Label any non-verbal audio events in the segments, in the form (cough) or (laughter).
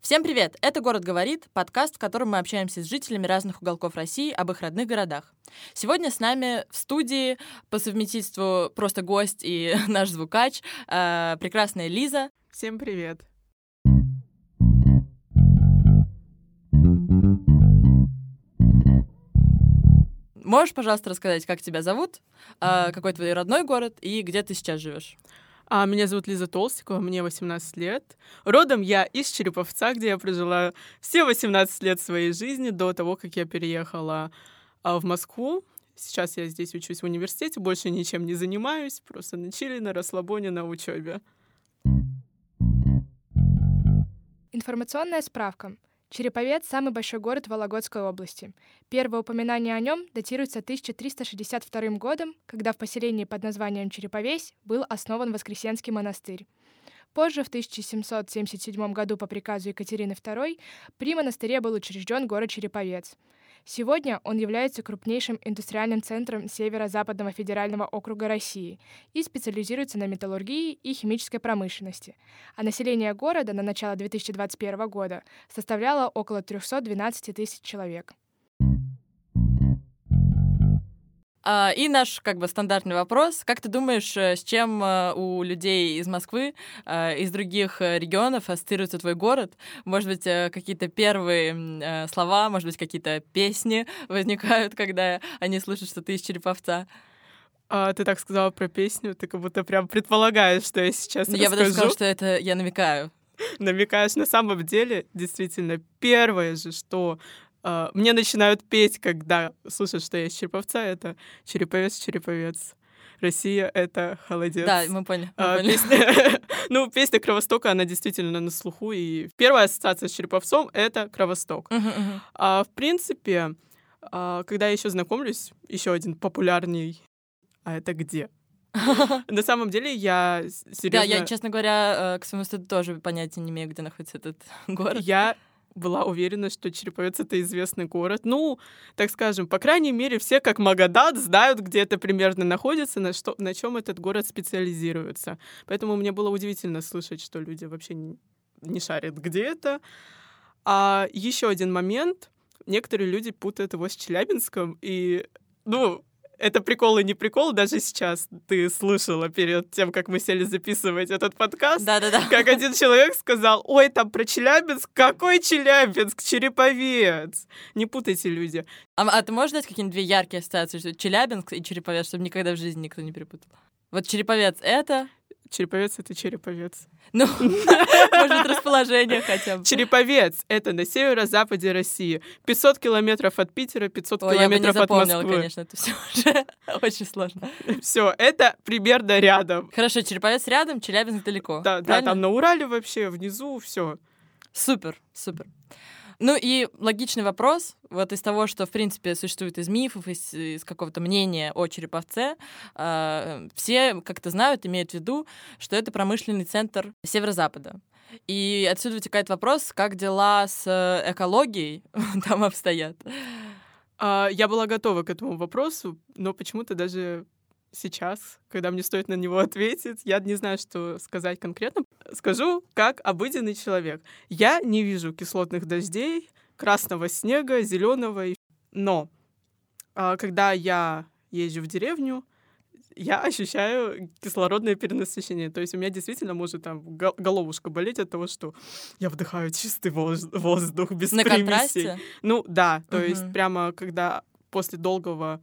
Всем привет! Это «Город говорит», подкаст, в котором мы общаемся с жителями разных уголков России об их родных городах. Сегодня с нами в студии по совместительству просто гость и (laughs) наш звукач, э, прекрасная Лиза. Всем привет! Можешь, пожалуйста, рассказать, как тебя зовут, э, какой твой родной город и где ты сейчас живешь? А, меня зовут Лиза Толстикова, мне 18 лет. Родом я из Череповца, где я прожила все 18 лет своей жизни до того, как я переехала а, в Москву. Сейчас я здесь учусь в университете, больше ничем не занимаюсь, просто на чили, на расслабоне, на учебе. Информационная справка. Череповец – самый большой город Вологодской области. Первое упоминание о нем датируется 1362 годом, когда в поселении под названием Череповесь был основан Воскресенский монастырь. Позже, в 1777 году по приказу Екатерины II, при монастыре был учрежден город Череповец – Сегодня он является крупнейшим индустриальным центром Северо-Западного федерального округа России и специализируется на металлургии и химической промышленности. А население города на начало 2021 года составляло около 312 тысяч человек. И наш как бы стандартный вопрос. Как ты думаешь, э, с чем э, у людей из Москвы, э, из других регионов ассоциируется твой город? Может быть, какие-то первые слова, может быть, какие-то песни (laughs) возникают, когда они слышат, что ты из Череповца? А, ты так сказала про песню, ты как будто прям предполагаешь, что я сейчас ну, Я бы даже сказала, что это я намекаю. (laughs) Намекаешь. На самом деле, действительно, первое же, что Uh, мне начинают петь, когда слушают, что я из Череповца, это Череповец, Череповец. Россия — это холодец. Да, мы поняли. Мы uh, поняли. Песня, (laughs) ну, песня Кровостока, она действительно на слуху. И первая ассоциация с Череповцом — это Кровосток. Uh-huh, uh-huh. А, в принципе, а, когда я еще знакомлюсь, еще один популярный «А это где?» (laughs) На самом деле я серьезно... Да, я, честно говоря, э, к своему стыду тоже понятия не имею, где находится этот (laughs) город. Я была уверена, что Череповец — это известный город. Ну, так скажем, по крайней мере, все, как Магадат, знают, где это примерно находится, на, что, на чем этот город специализируется. Поэтому мне было удивительно слышать, что люди вообще не, не шарят, где это. А еще один момент. Некоторые люди путают его с Челябинском, и, ну, это прикол и не прикол, даже сейчас ты слышала перед тем, как мы сели записывать этот подкаст, Да-да-да. как один человек сказал, ой, там про Челябинск, какой Челябинск, Череповец. Не путайте люди. А, а ты можешь дать какие-нибудь две яркие ассоциации, что Челябинск и Череповец, чтобы никогда в жизни никто не перепутал? Вот Череповец — это... Череповец — это Череповец. Ну, (laughs) может, расположение хотя бы. Череповец — это на северо-западе России. 500 километров от Питера, 500 Ой, километров от Москвы. я бы не конечно, это все уже (laughs) очень сложно. Все, это примерно рядом. Хорошо, Череповец рядом, Челябинск далеко. Да, да, там на Урале вообще, внизу, все. Супер, супер. Ну и логичный вопрос, вот из того, что, в принципе, существует из мифов, из, из какого-то мнения о Череповце, э, все как-то знают, имеют в виду, что это промышленный центр северо-запада. И отсюда вытекает вопрос, как дела с э, экологией (laughs) там обстоят. А, я была готова к этому вопросу, но почему-то даже сейчас, когда мне стоит на него (laughs) ответить, я не знаю, что сказать конкретно. Скажу, как обыденный человек. Я не вижу кислотных дождей, красного снега, зеленого. Но а, когда я езжу в деревню, я ощущаю кислородное перенасыщение. То есть у меня действительно может там головушка болеть от того, что я вдыхаю чистый воздух без На примесей. контрасте? Ну да, то угу. есть прямо когда после долгого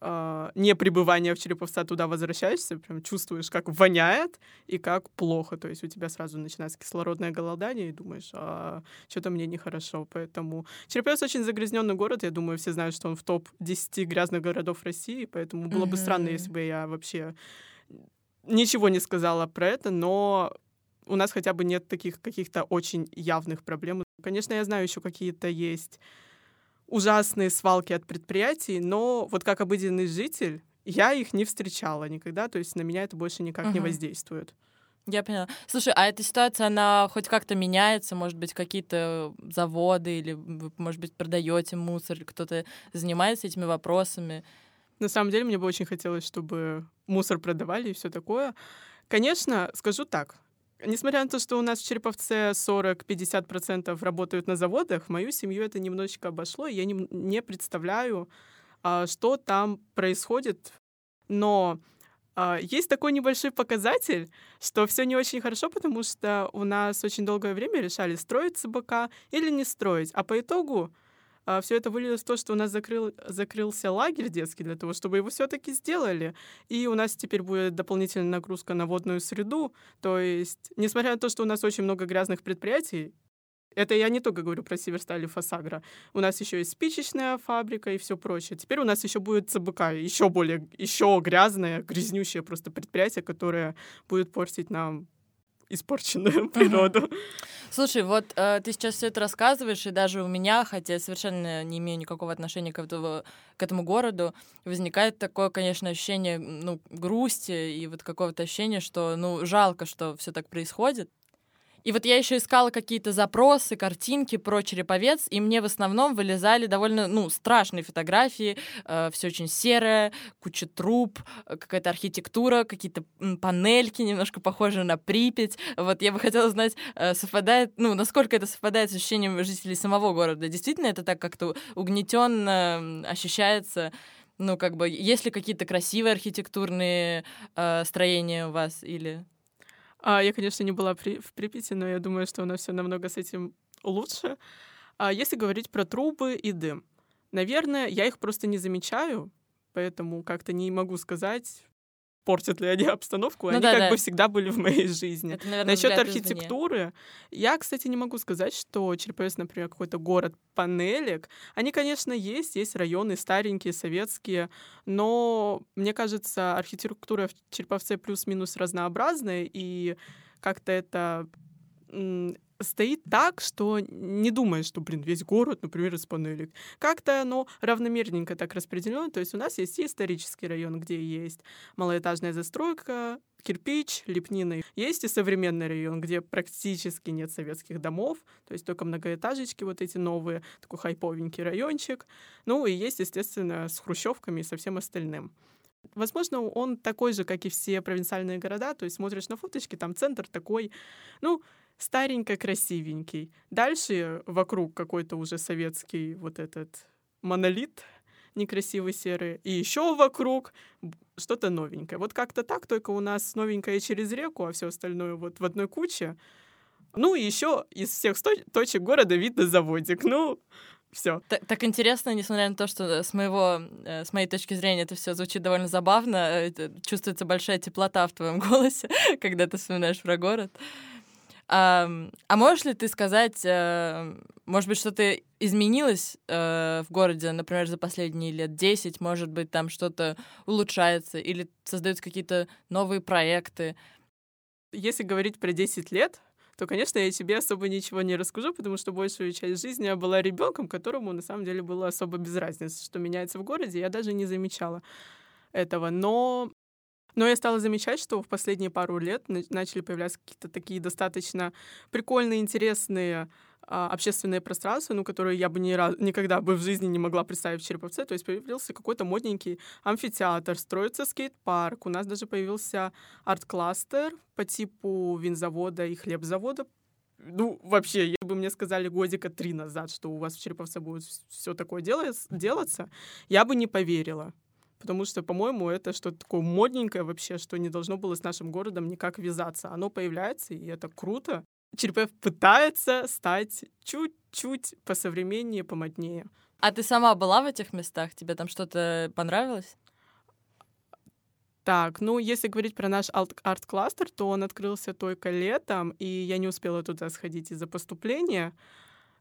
э, не пребывания в Череповца туда возвращаешься, прям чувствуешь, как воняет и как плохо. То есть у тебя сразу начинается кислородное голодание, и думаешь, а, что-то мне нехорошо. Поэтому Череповец очень загрязненный город. Я думаю, все знают, что он в топ-10 грязных городов России, поэтому было mm-hmm. бы странно, если бы я вообще ничего не сказала про это, но у нас хотя бы нет таких каких-то очень явных проблем. Конечно, я знаю, еще какие-то есть ужасные свалки от предприятий, но вот как обыденный житель я их не встречала никогда, то есть на меня это больше никак uh-huh. не воздействует. Я поняла. Слушай, а эта ситуация, она хоть как-то меняется? Может быть, какие-то заводы или вы, может быть, продаете мусор, кто-то занимается этими вопросами? На самом деле, мне бы очень хотелось, чтобы мусор продавали и все такое. Конечно, скажу так, Несмотря на то, что у нас в Череповце 40-50% работают на заводах, мою семью это немножечко обошло, и я не, не представляю, а, что там происходит. Но а, есть такой небольшой показатель, что все не очень хорошо, потому что у нас очень долгое время решали, строить ЦБК или не строить. А по итогу а, все это вылилось в то, что у нас закрыл, закрылся лагерь детский для того, чтобы его все-таки сделали. И у нас теперь будет дополнительная нагрузка на водную среду. То есть, несмотря на то, что у нас очень много грязных предприятий, это я не только говорю про Северсталь и Фасагра. У нас еще есть спичечная фабрика и все прочее. Теперь у нас еще будет ЦБК, еще более, еще грязное, грязнющее просто предприятие, которое будет портить нам испорченную природу. Слушай, вот э, ты сейчас все это рассказываешь, и даже у меня, хотя я совершенно не имею никакого отношения к этому, к этому городу, возникает такое, конечно, ощущение ну, грусти и вот какого-то ощущения, что ну жалко, что все так происходит. И вот я еще искала какие-то запросы, картинки про Череповец, и мне в основном вылезали довольно, ну, страшные фотографии, э, все очень серое, куча труб, э, какая-то архитектура, какие-то панельки, немножко похожие на Припять. Вот я бы хотела знать, э, совпадает, ну, насколько это совпадает с ощущением жителей самого города. Действительно это так как-то угнетенно ощущается? Ну, как бы, есть ли какие-то красивые архитектурные э, строения у вас или... А, я, конечно, не была при, в Припяти, но я думаю, что у нас все намного с этим лучше. А если говорить про трубы и дым, наверное, я их просто не замечаю, поэтому как-то не могу сказать, портят ли они обстановку, ну, они да, как да. бы всегда были в моей жизни. Это, наверное, Насчет архитектуры, я, кстати, не могу сказать, что Череповец, например, какой-то город панелек. Они, конечно, есть, есть районы старенькие, советские, но мне кажется, архитектура в Череповце плюс-минус разнообразная, и как-то это стоит так, что не думаешь, что, блин, весь город, например, из панелек. Как-то оно равномерненько так распределено. То есть у нас есть исторический район, где есть малоэтажная застройка, кирпич, лепнина. Есть и современный район, где практически нет советских домов, то есть только многоэтажечки вот эти новые, такой хайповенький райончик. Ну и есть, естественно, с хрущевками и со всем остальным. Возможно, он такой же, как и все провинциальные города, то есть смотришь на фоточки, там центр такой, ну, старенько красивенький. Дальше вокруг какой-то уже советский вот этот монолит некрасивый серый, и еще вокруг что-то новенькое. Вот как-то так, только у нас новенькое через реку, а все остальное вот в одной куче. Ну и еще из всех точек города видно заводик. Ну, все. Так, так интересно, несмотря на то, что с моего, э, с моей точки зрения это все звучит довольно забавно, это, чувствуется большая теплота в твоем (laughs) голосе, когда ты вспоминаешь про город. А, а можешь ли ты сказать, э, может быть, что-то изменилось э, в городе, например, за последние лет 10, может быть, там что-то улучшается или создаются какие-то новые проекты? Если говорить про 10 лет, то, конечно, я тебе особо ничего не расскажу, потому что большую часть жизни я была ребенком, которому на самом деле было особо без разницы, что меняется в городе, я даже не замечала этого. Но но я стала замечать, что в последние пару лет начали появляться какие-то такие достаточно прикольные, интересные а, общественные пространства, ну, которые я бы ни раз, никогда бы в жизни не могла представить в Череповце. То есть появился какой-то модненький амфитеатр, строится скейт-парк. У нас даже появился арт-кластер по типу винзавода и хлебзавода. Ну, вообще, если бы мне сказали годика три назад, что у вас в Череповце будет все такое делаться, я бы не поверила потому что, по-моему, это что-то такое модненькое вообще, что не должно было с нашим городом никак вязаться. Оно появляется, и это круто. Черепев пытается стать чуть-чуть посовременнее, помоднее. А ты сама была в этих местах? Тебе там что-то понравилось? Так, ну, если говорить про наш арт-кластер, то он открылся только летом, и я не успела туда сходить из-за поступления.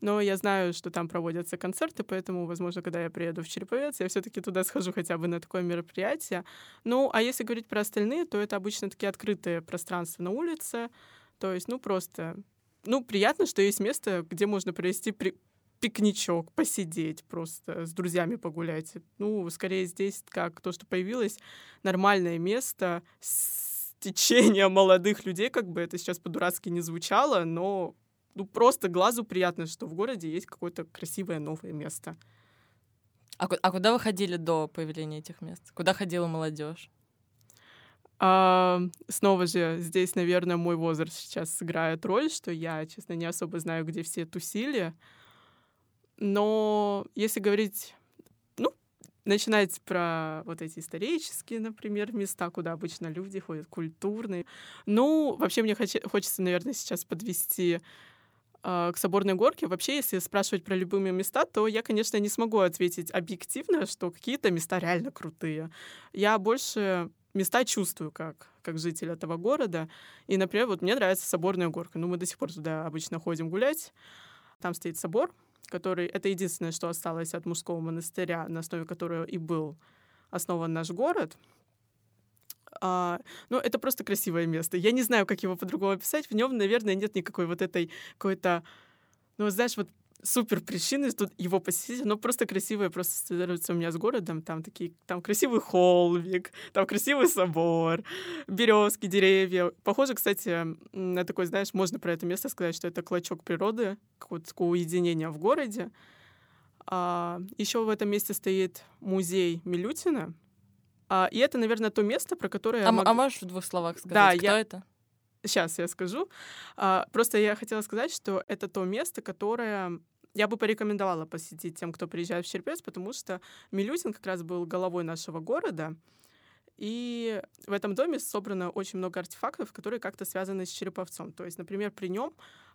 Но я знаю, что там проводятся концерты, поэтому, возможно, когда я приеду в Череповец, я все-таки туда схожу хотя бы на такое мероприятие. Ну, а если говорить про остальные, то это обычно такие открытые пространства на улице. То есть, ну, просто... Ну, приятно, что есть место, где можно провести при пикничок, посидеть просто, с друзьями погулять. Ну, скорее здесь как то, что появилось, нормальное место с течением молодых людей, как бы это сейчас по-дурацки не звучало, но ну, просто глазу приятно, что в городе есть какое-то красивое новое место. А, а куда вы ходили до появления этих мест? Куда ходила молодежь? А, снова же, здесь, наверное, мой возраст сейчас сыграет роль, что я, честно, не особо знаю, где все тусили. Но если говорить, ну, начинать про вот эти исторические, например, места, куда обычно люди ходят, культурные. Ну, вообще мне хочется, наверное, сейчас подвести к Соборной горке. Вообще, если спрашивать про любые места, то я, конечно, не смогу ответить объективно, что какие-то места реально крутые. Я больше места чувствую как, как житель этого города. И, например, вот мне нравится Соборная горка. Ну, мы до сих пор туда обычно ходим гулять. Там стоит собор, который... Это единственное, что осталось от мужского монастыря, на основе которого и был основан наш город. А, ну, это просто красивое место. Я не знаю, как его по-другому описать. В нем, наверное, нет никакой вот этой какой-то... Ну, знаешь, вот супер причины тут его посетить. Оно просто красивое, просто ассоциируется у меня с городом. Там такие, там красивый холмик, там красивый собор, березки, деревья. Похоже, кстати, на такой, знаешь, можно про это место сказать, что это клочок природы, какого-то такого в городе. А, еще в этом месте стоит музей Милютина. А, и это, наверное, то место, про которое... А, мог... а можешь в двух словах сказать, да, кто я... это? Сейчас я скажу. А, просто я хотела сказать, что это то место, которое я бы порекомендовала посетить тем, кто приезжает в Черпец, потому что Милютин как раз был головой нашего города, и в этом доме собрано очень много артефактов, которые как-то связаны с Череповцом. То есть, например, при нем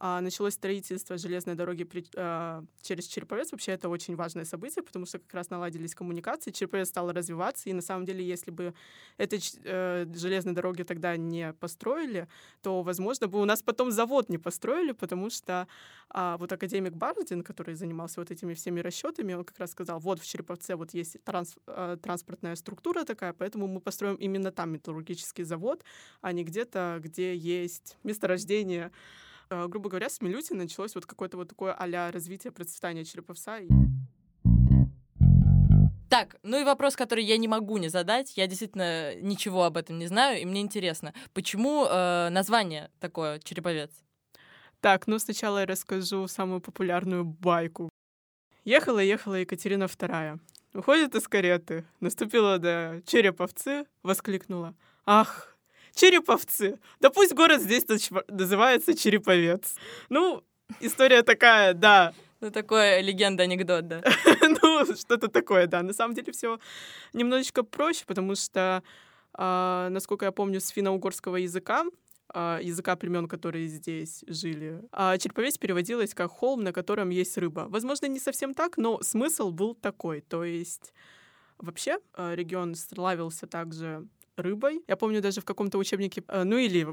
началось строительство железной дороги при, а, через Череповец. Вообще это очень важное событие, потому что как раз наладились коммуникации, Череповец стал развиваться, и на самом деле, если бы этой э, железной дороги тогда не построили, то, возможно, бы у нас потом завод не построили, потому что а, вот академик Бардин, который занимался вот этими всеми расчетами, он как раз сказал, вот в Череповце вот есть транс, э, транспортная структура такая, поэтому мы построим именно там металлургический завод, а не где-то, где есть месторождение э, грубо говоря, с Милюти началось вот какое-то вот такое а развитие, процветания Череповца. Так, ну и вопрос, который я не могу не задать. Я действительно ничего об этом не знаю, и мне интересно, почему э, название такое Череповец? Так, ну сначала я расскажу самую популярную байку. Ехала-ехала Екатерина II. Уходит из кареты, наступила до Череповцы, воскликнула. «Ах, Череповцы. Да пусть город здесь называется Череповец. Ну, история такая, да. Ну, такое легенда-анекдот, да. (laughs) ну, что-то такое, да. На самом деле все немножечко проще, потому что, э, насколько я помню, с финно-угорского языка э, языка племен, которые здесь жили. А череповец переводилось как холм, на котором есть рыба. Возможно, не совсем так, но смысл был такой. То есть вообще э, регион славился также рыбой. Я помню даже в каком-то учебнике, э, ну или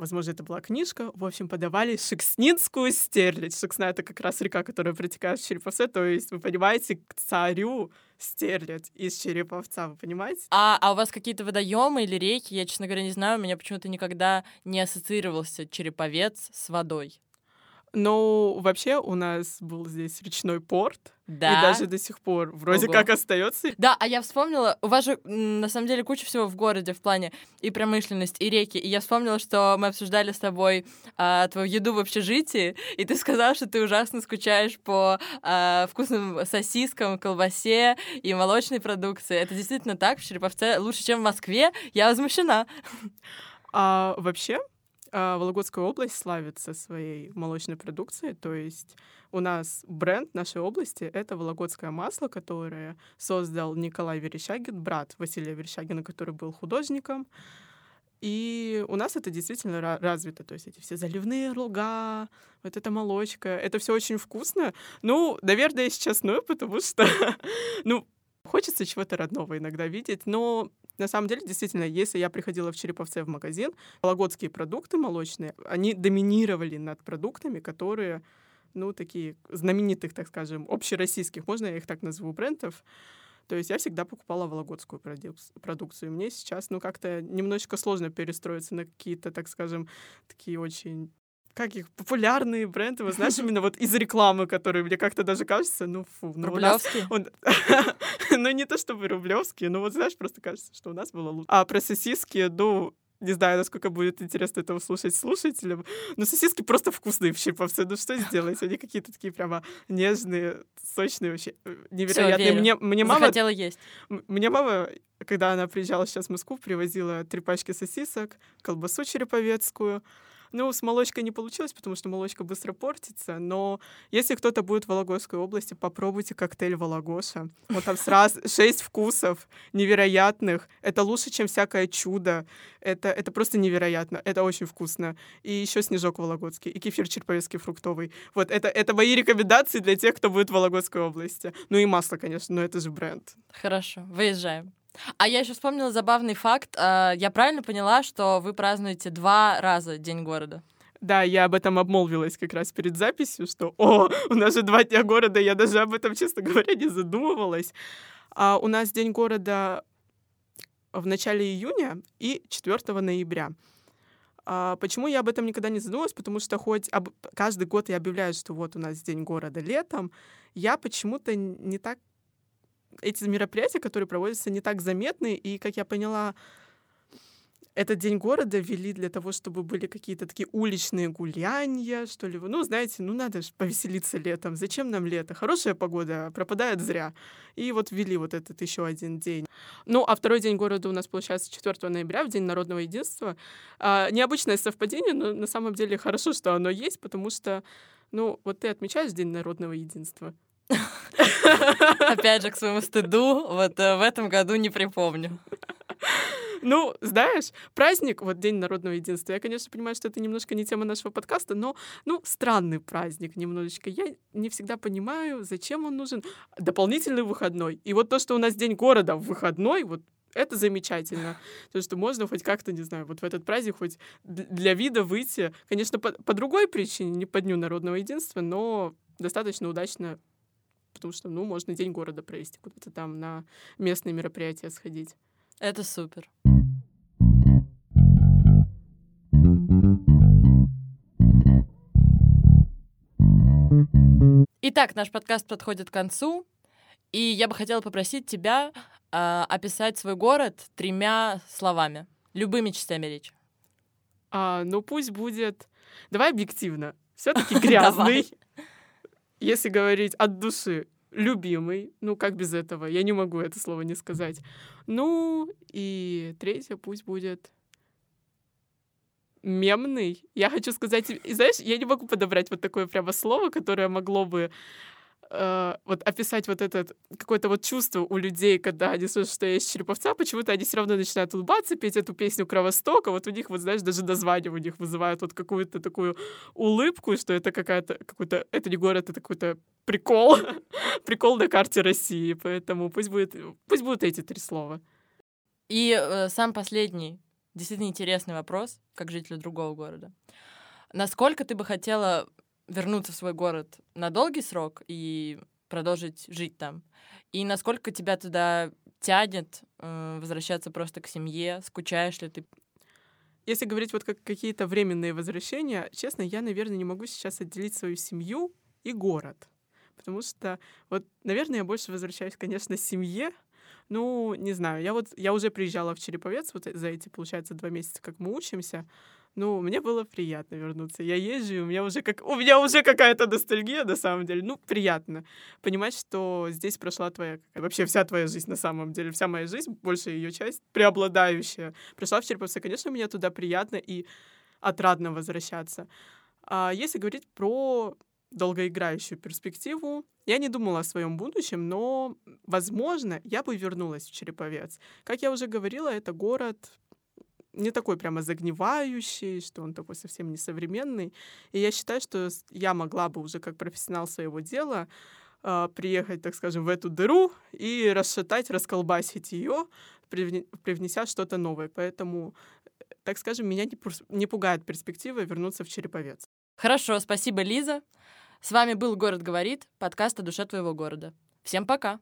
возможно, это была книжка, в общем, подавали шекснинскую стерлядь. Шексна — это как раз река, которая протекает в Череповце, то есть, вы понимаете, к царю стерлядь из Череповца, вы понимаете? А, а у вас какие-то водоемы или реки? Я, честно говоря, не знаю, у меня почему-то никогда не ассоциировался Череповец с водой. Ну, вообще у нас был здесь речной порт, да. И даже до сих пор вроде Ого. как остается. Да, а я вспомнила, у вас же на самом деле куча всего в городе в плане и промышленность, и реки. И я вспомнила, что мы обсуждали с тобой а, твою еду в общежитии, и ты сказал, что ты ужасно скучаешь по а, вкусным сосискам, колбасе и молочной продукции. Это действительно так в Череповце лучше, чем в Москве? Я возмущена. А, вообще, а, Вологодская область славится своей молочной продукцией, то есть у нас бренд нашей области — это вологодское масло, которое создал Николай Верещагин, брат Василия Верещагина, который был художником. И у нас это действительно развито, то есть эти все заливные луга, вот эта молочка, это все очень вкусно. Ну, наверное, сейчас ну, (laughs) потому что, ну, хочется чего-то родного иногда видеть, но на самом деле, действительно, если я приходила в Череповце в магазин, вологодские продукты молочные, они доминировали над продуктами, которые, ну, такие знаменитых, так скажем, общероссийских, можно я их так назову, брендов. То есть я всегда покупала вологодскую продукцию. Мне сейчас, ну, как-то немножечко сложно перестроиться на какие-то, так скажем, такие очень как их, популярные бренды, вы знаешь, (laughs) именно вот из рекламы, которые мне как-то даже кажется, ну, фу. Ну, Рублевский? Он... (laughs) ну, не то чтобы рублевские, но вот, знаешь, просто кажется, что у нас было лучше. А про сосиски, ну, Не знаю, насколько будет интересно это услышать слушателям. Но сосиски просто вкусные в Череповце. Ну что сделать? Они какие-то такие прямо нежные, сочные, вообще э, невероятные. Всё, мне, мне мама... Захотела есть. Мне мама, когда она приезжала сейчас в Москву, привозила три пачки сосисок, колбасу череповецкую. Ну, с молочкой не получилось, потому что молочка быстро портится, но если кто-то будет в Вологодской области, попробуйте коктейль Вологодша. Вот там сразу (laughs) шесть вкусов невероятных. Это лучше, чем всякое чудо. Это, это просто невероятно. Это очень вкусно. И еще снежок вологодский, и кефир черповецкий фруктовый. Вот это, это мои рекомендации для тех, кто будет в Вологодской области. Ну и масло, конечно, но это же бренд. Хорошо, выезжаем. А я еще вспомнила забавный факт. А, Я правильно поняла, что вы празднуете два раза День города? Да, я об этом обмолвилась как раз перед записью, что, о, у нас же два дня города, я даже об этом, честно говоря, не задумывалась. А у нас День города в начале июня и 4 ноября. А почему я об этом никогда не задумывалась? Потому что хоть об- каждый год я объявляю, что вот у нас День города летом, я почему-то не так... Эти мероприятия, которые проводятся, не так заметны, и, как я поняла, этот день города вели для того, чтобы были какие-то такие уличные гуляния, что ли. Ну, знаете, ну надо же повеселиться летом. Зачем нам лето? Хорошая погода пропадает зря. И вот ввели вот этот еще один день. Ну, а второй день города у нас получается 4 ноября, в День народного единства. А, необычное совпадение, но на самом деле хорошо, что оно есть, потому что, ну, вот ты отмечаешь День народного единства. Опять же, к своему стыду, вот э, в этом году не припомню. Ну, знаешь, праздник, вот День народного единства, я, конечно, понимаю, что это немножко не тема нашего подкаста, но, ну, странный праздник немножечко. Я не всегда понимаю, зачем он нужен. Дополнительный выходной. И вот то, что у нас День города в выходной, вот это замечательно. То, что можно хоть как-то, не знаю, вот в этот праздник хоть для вида выйти. Конечно, по, по другой причине, не по Дню народного единства, но достаточно удачно, потому что, ну, можно День города провести, куда-то там на местные мероприятия сходить. Это супер. Итак, наш подкаст подходит к концу, и я бы хотела попросить тебя а, описать свой город тремя словами, любыми частями речи. А, ну пусть будет. Давай объективно. Все-таки (laughs) грязный. Если говорить от души, любимый. Ну, как без этого? Я не могу это слово не сказать. Ну, и третье пусть будет мемный. Я хочу сказать, и знаешь, я не могу подобрать вот такое прямо слово, которое могло бы э, вот описать вот этот какое-то вот чувство у людей, когда они слышат, что я из Череповца, почему-то они все равно начинают улыбаться, петь эту песню Кровостока. Вот у них, вот знаешь, даже название у них вызывает вот какую-то такую улыбку, что это какая-то какой-то это не город, это какой-то прикол, (laughs) прикол на карте России. Поэтому пусть будет, пусть будут эти три слова. И э, сам последний, действительно интересный вопрос, как жителю другого города. Насколько ты бы хотела вернуться в свой город на долгий срок и продолжить жить там? И насколько тебя туда тянет э, возвращаться просто к семье? Скучаешь ли ты? Если говорить вот как какие-то временные возвращения, честно, я, наверное, не могу сейчас отделить свою семью и город. Потому что, вот, наверное, я больше возвращаюсь, конечно, семье. Ну, не знаю, я вот, я уже приезжала в Череповец вот за эти, получается, два месяца, как мы учимся. Ну, мне было приятно вернуться. Я езжу, и у меня уже как у меня уже какая-то ностальгия на самом деле. Ну, приятно понимать, что здесь прошла твоя вообще вся твоя жизнь на самом деле, вся моя жизнь, большая ее часть преобладающая прошла в Череповце. Конечно, мне туда приятно и отрадно возвращаться. А если говорить про долгоиграющую перспективу, я не думала о своем будущем, но, возможно, я бы вернулась в Череповец. Как я уже говорила, это город не такой прямо загнивающий, что он такой совсем несовременный. И я считаю, что я могла бы уже как профессионал своего дела а, приехать, так скажем, в эту дыру и расшатать, расколбасить ее, привне- привнеся что-то новое. Поэтому, э, так скажем, меня не, не пугает перспектива вернуться в Череповец. Хорошо, спасибо, Лиза. С вами был «Город говорит», подкаст о душе твоего города. Всем пока!